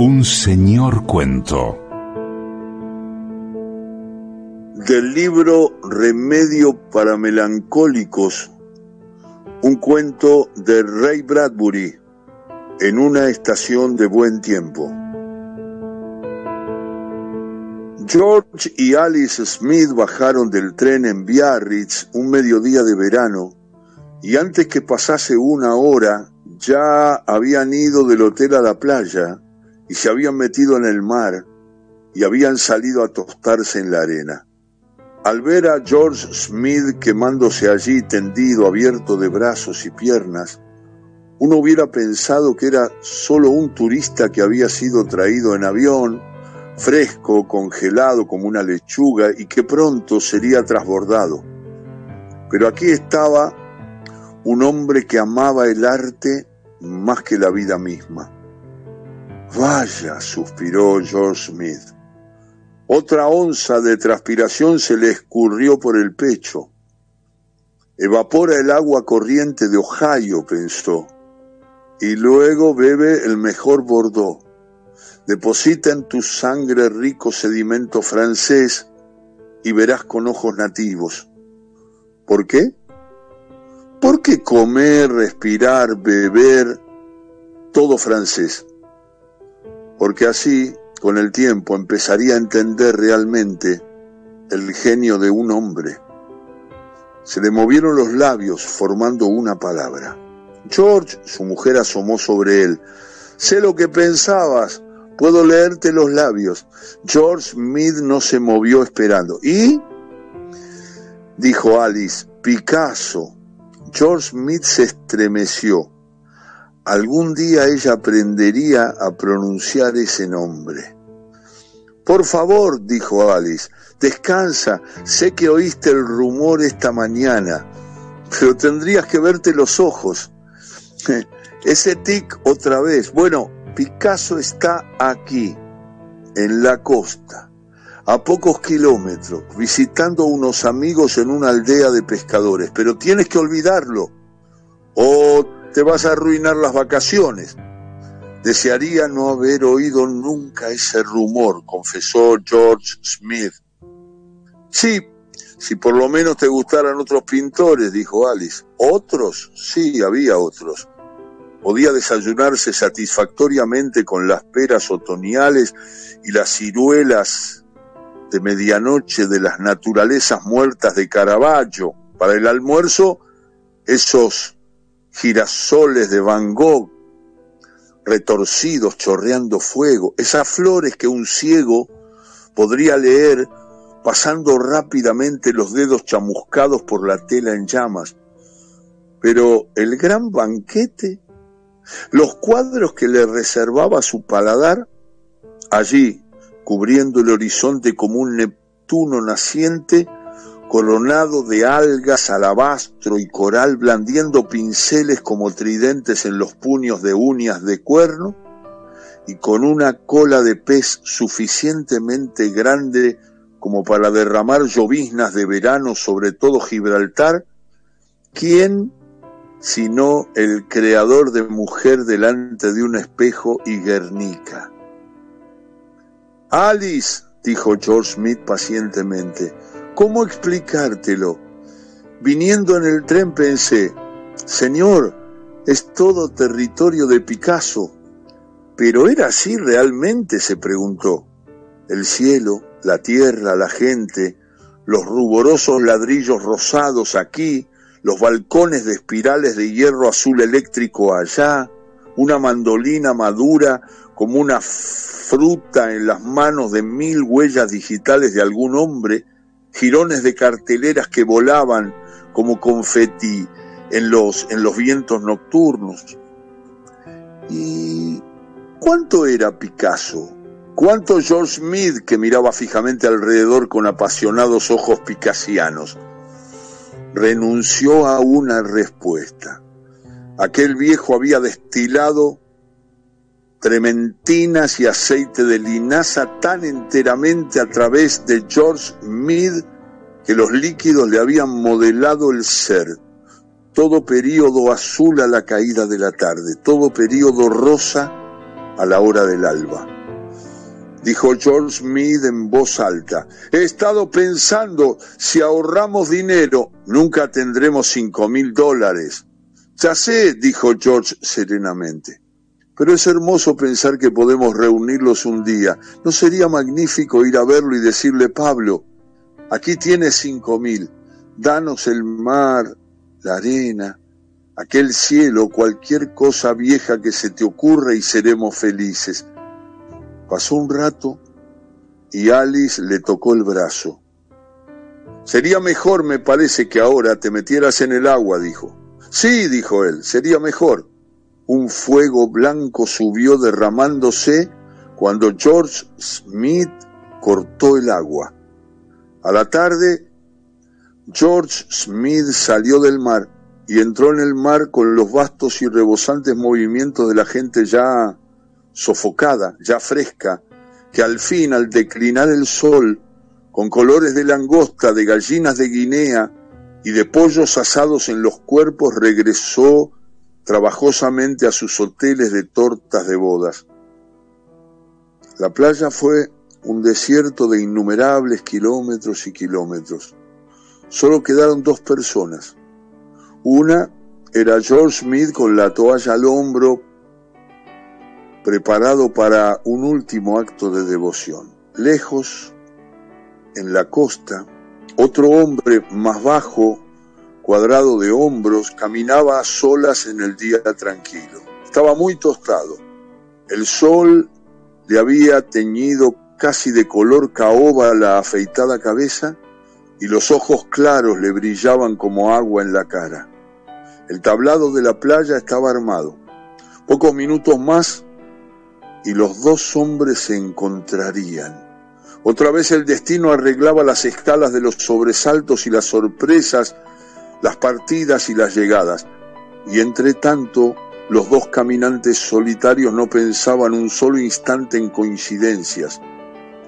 Un señor cuento. Del libro Remedio para Melancólicos, un cuento de Ray Bradbury en una estación de buen tiempo. George y Alice Smith bajaron del tren en Biarritz un mediodía de verano y antes que pasase una hora ya habían ido del hotel a la playa y se habían metido en el mar y habían salido a tostarse en la arena. Al ver a George Smith quemándose allí tendido, abierto de brazos y piernas, uno hubiera pensado que era solo un turista que había sido traído en avión, fresco, congelado como una lechuga y que pronto sería trasbordado. Pero aquí estaba un hombre que amaba el arte más que la vida misma. Vaya, suspiró George Smith. Otra onza de transpiración se le escurrió por el pecho. Evapora el agua corriente de Ohio, pensó, y luego bebe el mejor Bordeaux. Deposita en tu sangre rico sedimento francés y verás con ojos nativos. ¿Por qué? Porque comer, respirar, beber, todo francés porque así, con el tiempo, empezaría a entender realmente el genio de un hombre. Se le movieron los labios formando una palabra. George, su mujer, asomó sobre él. Sé lo que pensabas, puedo leerte los labios. George Smith no se movió esperando. ¿Y? dijo Alice, Picasso. George Smith se estremeció. Algún día ella aprendería a pronunciar ese nombre. Por favor, dijo Alice, descansa, sé que oíste el rumor esta mañana, pero tendrías que verte los ojos. Ese tic otra vez. Bueno, Picasso está aquí, en la costa, a pocos kilómetros, visitando unos amigos en una aldea de pescadores, pero tienes que olvidarlo. Oh, te vas a arruinar las vacaciones. Desearía no haber oído nunca ese rumor, confesó George Smith. Sí, si por lo menos te gustaran otros pintores, dijo Alice. ¿Otros? Sí, había otros. Podía desayunarse satisfactoriamente con las peras otoñales y las ciruelas de medianoche de las naturalezas muertas de Caravaggio. Para el almuerzo, esos girasoles de Van Gogh, retorcidos, chorreando fuego, esas flores que un ciego podría leer pasando rápidamente los dedos chamuscados por la tela en llamas. Pero el gran banquete, los cuadros que le reservaba su paladar, allí, cubriendo el horizonte como un Neptuno naciente, coronado de algas, alabastro y coral, blandiendo pinceles como tridentes en los puños de uñas de cuerno, y con una cola de pez suficientemente grande como para derramar lloviznas de verano sobre todo Gibraltar, ¿quién sino el creador de mujer delante de un espejo y Guernica? Alice, dijo George Smith pacientemente, ¿Cómo explicártelo? Viniendo en el tren pensé, Señor, es todo territorio de Picasso. ¿Pero era así realmente? se preguntó. El cielo, la tierra, la gente, los ruborosos ladrillos rosados aquí, los balcones de espirales de hierro azul eléctrico allá, una mandolina madura como una fruta en las manos de mil huellas digitales de algún hombre, jirones de carteleras que volaban como confeti en los, en los vientos nocturnos. ¿Y cuánto era Picasso? ¿Cuánto George Smith que miraba fijamente alrededor con apasionados ojos picasianos? Renunció a una respuesta. Aquel viejo había destilado trementinas y aceite de linaza tan enteramente a través de George Mead que los líquidos le habían modelado el ser. Todo período azul a la caída de la tarde, todo período rosa a la hora del alba. Dijo George Smith en voz alta, he estado pensando, si ahorramos dinero, nunca tendremos cinco mil dólares. Ya sé, dijo George serenamente, pero es hermoso pensar que podemos reunirlos un día. ¿No sería magnífico ir a verlo y decirle, Pablo, aquí tienes cinco mil, danos el mar, la arena, aquel cielo, cualquier cosa vieja que se te ocurra y seremos felices. Pasó un rato y Alice le tocó el brazo. Sería mejor, me parece, que ahora te metieras en el agua, dijo. Sí, dijo él, sería mejor. Un fuego blanco subió derramándose cuando George Smith cortó el agua. A la tarde George Smith salió del mar y entró en el mar con los vastos y rebosantes movimientos de la gente ya sofocada, ya fresca, que al fin, al declinar el sol, con colores de langosta, de gallinas de Guinea y de pollos asados en los cuerpos, regresó trabajosamente a sus hoteles de tortas de bodas. La playa fue un desierto de innumerables kilómetros y kilómetros solo quedaron dos personas. Una era George Smith con la toalla al hombro, preparado para un último acto de devoción. Lejos, en la costa, otro hombre más bajo, cuadrado de hombros, caminaba a solas en el día tranquilo. Estaba muy tostado. El sol le había teñido casi de color caoba la afeitada cabeza y los ojos claros le brillaban como agua en la cara. El tablado de la playa estaba armado. Pocos minutos más y los dos hombres se encontrarían. Otra vez el destino arreglaba las escalas de los sobresaltos y las sorpresas, las partidas y las llegadas. Y entre tanto, los dos caminantes solitarios no pensaban un solo instante en coincidencias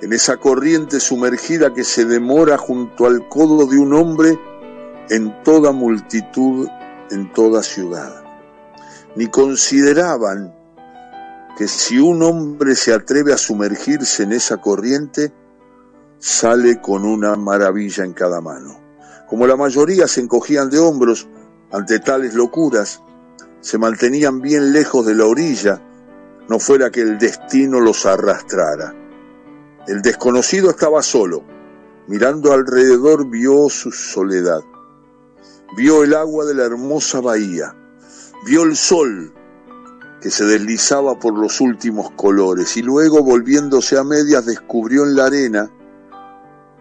en esa corriente sumergida que se demora junto al codo de un hombre en toda multitud, en toda ciudad. Ni consideraban que si un hombre se atreve a sumergirse en esa corriente, sale con una maravilla en cada mano. Como la mayoría se encogían de hombros ante tales locuras, se mantenían bien lejos de la orilla, no fuera que el destino los arrastrara. El desconocido estaba solo. Mirando alrededor vio su soledad. Vio el agua de la hermosa bahía. Vio el sol que se deslizaba por los últimos colores y luego volviéndose a medias descubrió en la arena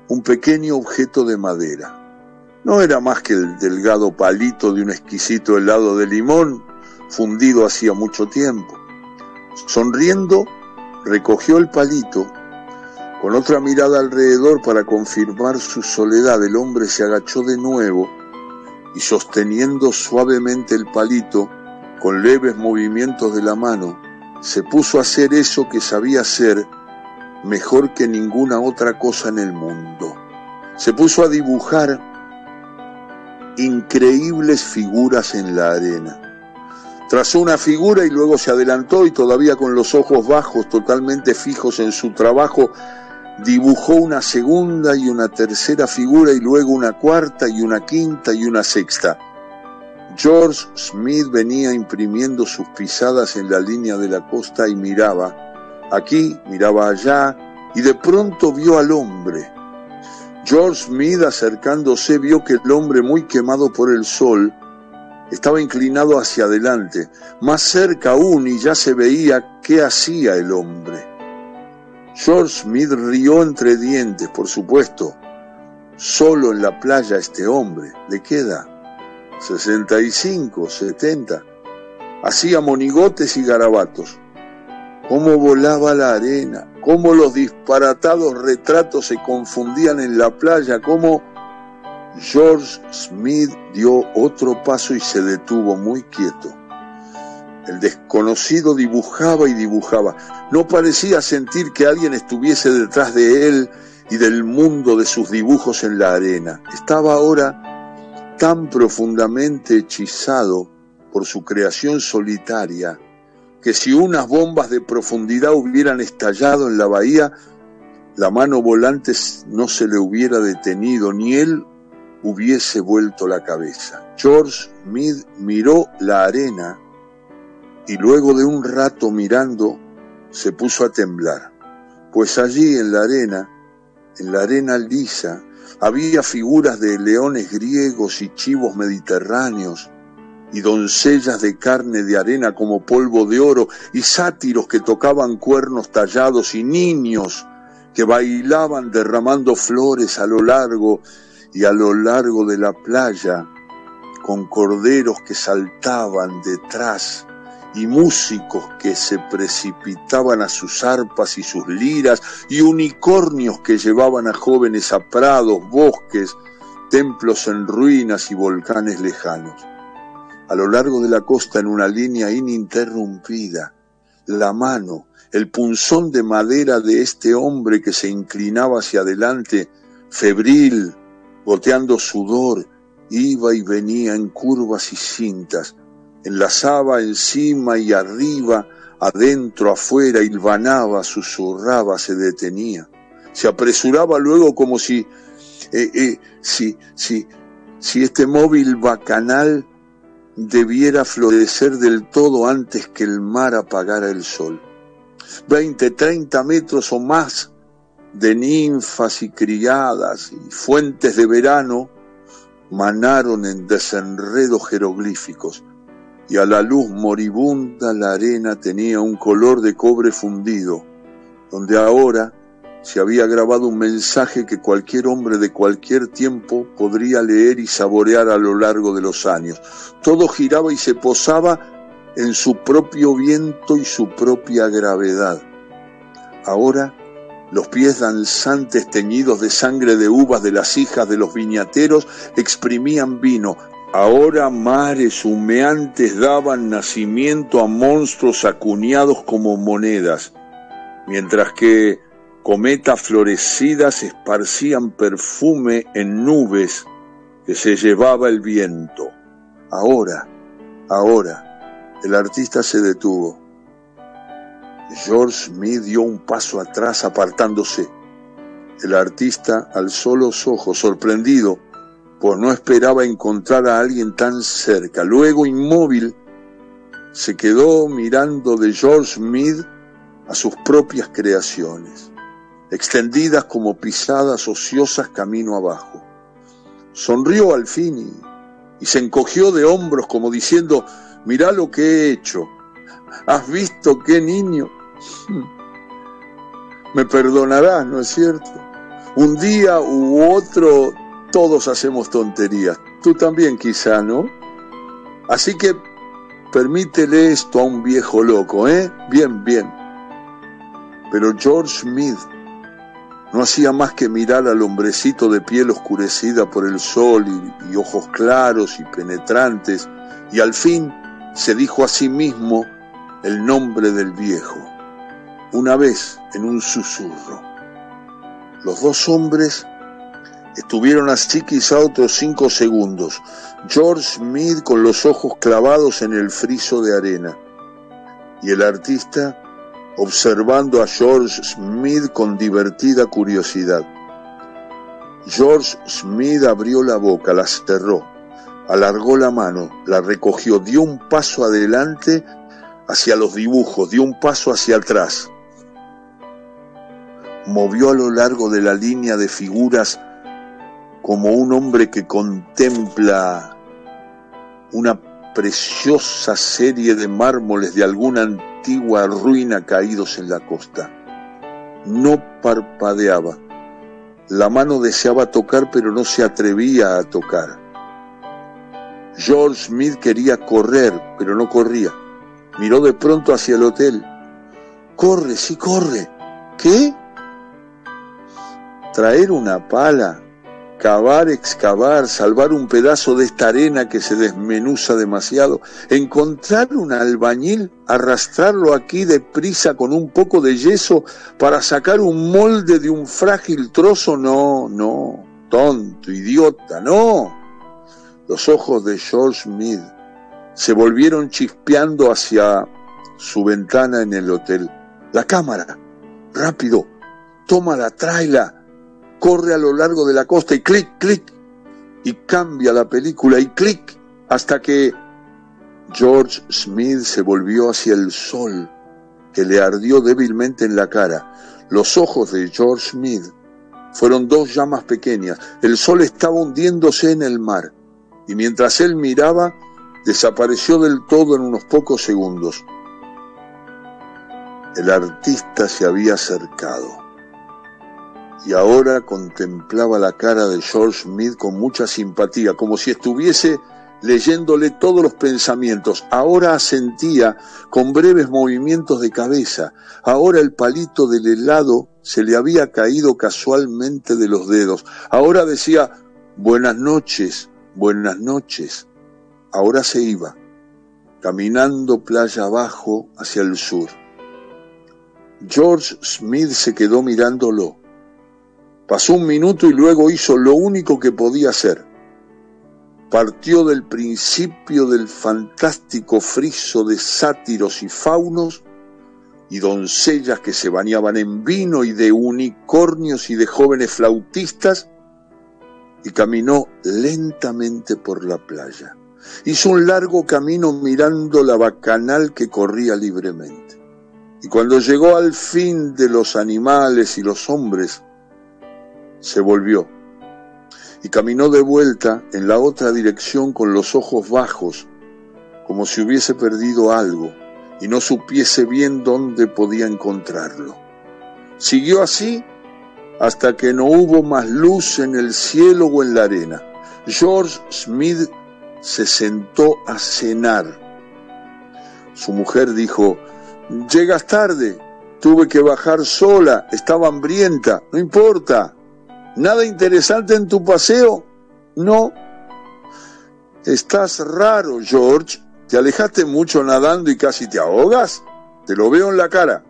un pequeño objeto de madera. No era más que el delgado palito de un exquisito helado de limón fundido hacía mucho tiempo. Sonriendo, recogió el palito con otra mirada alrededor para confirmar su soledad, el hombre se agachó de nuevo y sosteniendo suavemente el palito, con leves movimientos de la mano, se puso a hacer eso que sabía hacer mejor que ninguna otra cosa en el mundo. Se puso a dibujar increíbles figuras en la arena. Trazó una figura y luego se adelantó y todavía con los ojos bajos, totalmente fijos en su trabajo, dibujó una segunda y una tercera figura y luego una cuarta y una quinta y una sexta. George Smith venía imprimiendo sus pisadas en la línea de la costa y miraba, aquí, miraba allá, y de pronto vio al hombre. George Smith acercándose vio que el hombre muy quemado por el sol estaba inclinado hacia adelante, más cerca aún y ya se veía qué hacía el hombre. George Smith rió entre dientes, por supuesto. Solo en la playa este hombre, ¿de qué edad? 65, 70. Hacía monigotes y garabatos. Cómo volaba la arena, cómo los disparatados retratos se confundían en la playa, cómo George Smith dio otro paso y se detuvo muy quieto. El desconocido dibujaba y dibujaba. No parecía sentir que alguien estuviese detrás de él y del mundo de sus dibujos en la arena. Estaba ahora tan profundamente hechizado por su creación solitaria que si unas bombas de profundidad hubieran estallado en la bahía, la mano volante no se le hubiera detenido, ni él hubiese vuelto la cabeza. George Mead miró la arena y luego de un rato mirando se puso a temblar, pues allí en la arena, en la arena lisa, había figuras de leones griegos y chivos mediterráneos, y doncellas de carne de arena como polvo de oro, y sátiros que tocaban cuernos tallados, y niños que bailaban derramando flores a lo largo y a lo largo de la playa, con corderos que saltaban detrás y músicos que se precipitaban a sus arpas y sus liras, y unicornios que llevaban a jóvenes a prados, bosques, templos en ruinas y volcanes lejanos. A lo largo de la costa, en una línea ininterrumpida, la mano, el punzón de madera de este hombre que se inclinaba hacia adelante, febril, goteando sudor, iba y venía en curvas y cintas, enlazaba encima y arriba, adentro, afuera, hilvanaba, susurraba, se detenía. Se apresuraba luego como si, eh, eh, si, si, si este móvil bacanal debiera florecer del todo antes que el mar apagara el sol. Veinte, treinta metros o más de ninfas y criadas y fuentes de verano manaron en desenredos jeroglíficos y a la luz moribunda la arena tenía un color de cobre fundido, donde ahora se había grabado un mensaje que cualquier hombre de cualquier tiempo podría leer y saborear a lo largo de los años. Todo giraba y se posaba en su propio viento y su propia gravedad. Ahora los pies danzantes teñidos de sangre de uvas de las hijas de los viñateros exprimían vino, Ahora mares humeantes daban nacimiento a monstruos acuñados como monedas, mientras que cometas florecidas esparcían perfume en nubes que se llevaba el viento. Ahora, ahora, el artista se detuvo. George Smith dio un paso atrás apartándose. El artista alzó los ojos, sorprendido, pues no esperaba encontrar a alguien tan cerca. Luego, inmóvil, se quedó mirando de George Mead a sus propias creaciones, extendidas como pisadas ociosas camino abajo. Sonrió al fin y, se encogió de hombros como diciendo, mirá lo que he hecho. ¿Has visto qué niño? Me perdonarás, ¿no es cierto? Un día u otro todos hacemos tonterías. Tú también quizá, ¿no? Así que permítele esto a un viejo loco, ¿eh? Bien, bien. Pero George Smith no hacía más que mirar al hombrecito de piel oscurecida por el sol y, ojos claros y penetrantes, y al fin se dijo a sí mismo el nombre del viejo, una vez en un susurro. Los dos hombres Estuvieron así quizá otros cinco segundos. George Smith con los ojos clavados en el friso de arena. Y el artista observando a George Smith con divertida curiosidad. George Smith abrió la boca, la cerró, alargó la mano, la recogió, dio un paso adelante hacia los dibujos, dio un paso hacia atrás. Movió a lo largo de la línea de figuras como un hombre que contempla una preciosa serie de mármoles de alguna antigua ruina caídos en la costa. No parpadeaba. La mano deseaba tocar pero no se atrevía a tocar. George Smith quería correr pero no corría. Miró de pronto hacia el hotel. Corre, sí, corre. ¿Qué? Traer una pala cavar, excavar, salvar un pedazo de esta arena que se desmenuza demasiado, encontrar un albañil, arrastrarlo aquí deprisa con un poco de yeso para sacar un molde de un frágil trozo, no, no, tonto, idiota, no. Los ojos de George Mead se volvieron chispeando hacia su ventana en el hotel. La cámara, rápido, tómala, tráela, corre a lo largo de la costa y clic, clic, y cambia la película y clic, hasta que George Smith se volvió hacia el sol, que le ardió débilmente en la cara. Los ojos de George Smith fueron dos llamas pequeñas. El sol estaba hundiéndose en el mar, y mientras él miraba, desapareció del todo en unos pocos segundos. El artista se había acercado y ahora contemplaba la cara de George Smith con mucha simpatía, como si estuviese leyéndole todos los pensamientos. Ahora asentía con breves movimientos de cabeza. Ahora el palito del helado se le había caído casualmente de los dedos. Ahora decía, buenas noches, buenas noches. Ahora se iba, caminando playa abajo hacia el sur. George Smith se quedó mirándolo. Pasó un minuto y luego hizo lo único que podía hacer. Partió del principio del fantástico friso de sátiros y faunos y doncellas que se bañaban en vino y de unicornios y de jóvenes flautistas y caminó lentamente por la playa. Hizo un largo camino mirando la bacanal que corría libremente. Y cuando llegó al fin de los animales y los hombres, se volvió y caminó de vuelta en la otra dirección con los ojos bajos, como si hubiese perdido algo y no supiese bien dónde podía encontrarlo. Siguió así hasta que no hubo más luz en el cielo o en la arena. George Smith se sentó a cenar. Su mujer dijo, Llegas tarde, tuve que bajar sola, estaba hambrienta, no importa. ¿Nada interesante en tu paseo? No. Estás raro, George. ¿Te alejaste mucho nadando y casi te ahogas? Te lo veo en la cara.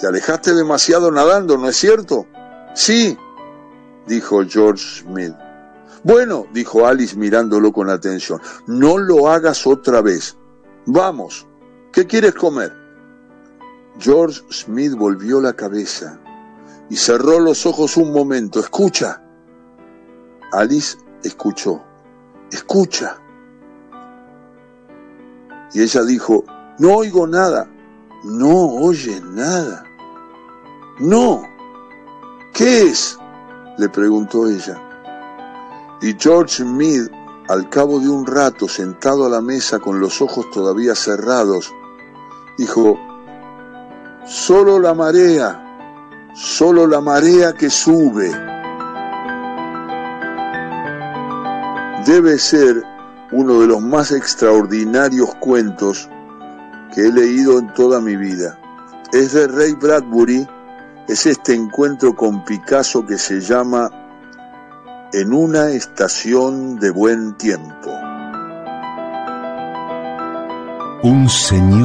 Te alejaste demasiado nadando, ¿no es cierto? Sí, dijo George Smith. Bueno, dijo Alice mirándolo con atención, no lo hagas otra vez. Vamos, ¿qué quieres comer? George Smith volvió la cabeza y cerró los ojos un momento. Escucha. Alice escuchó. Escucha. Y ella dijo, no oigo nada. No oye nada. No. ¿Qué es? le preguntó ella. Y George Smith, al cabo de un rato sentado a la mesa con los ojos todavía cerrados, dijo, solo la marea, solo la marea que sube. Debe ser uno de los más extraordinarios cuentos que he leído en toda mi vida. Es de Ray Bradbury, es este encuentro con Picasso que se llama En una estación de buen tiempo. Un señor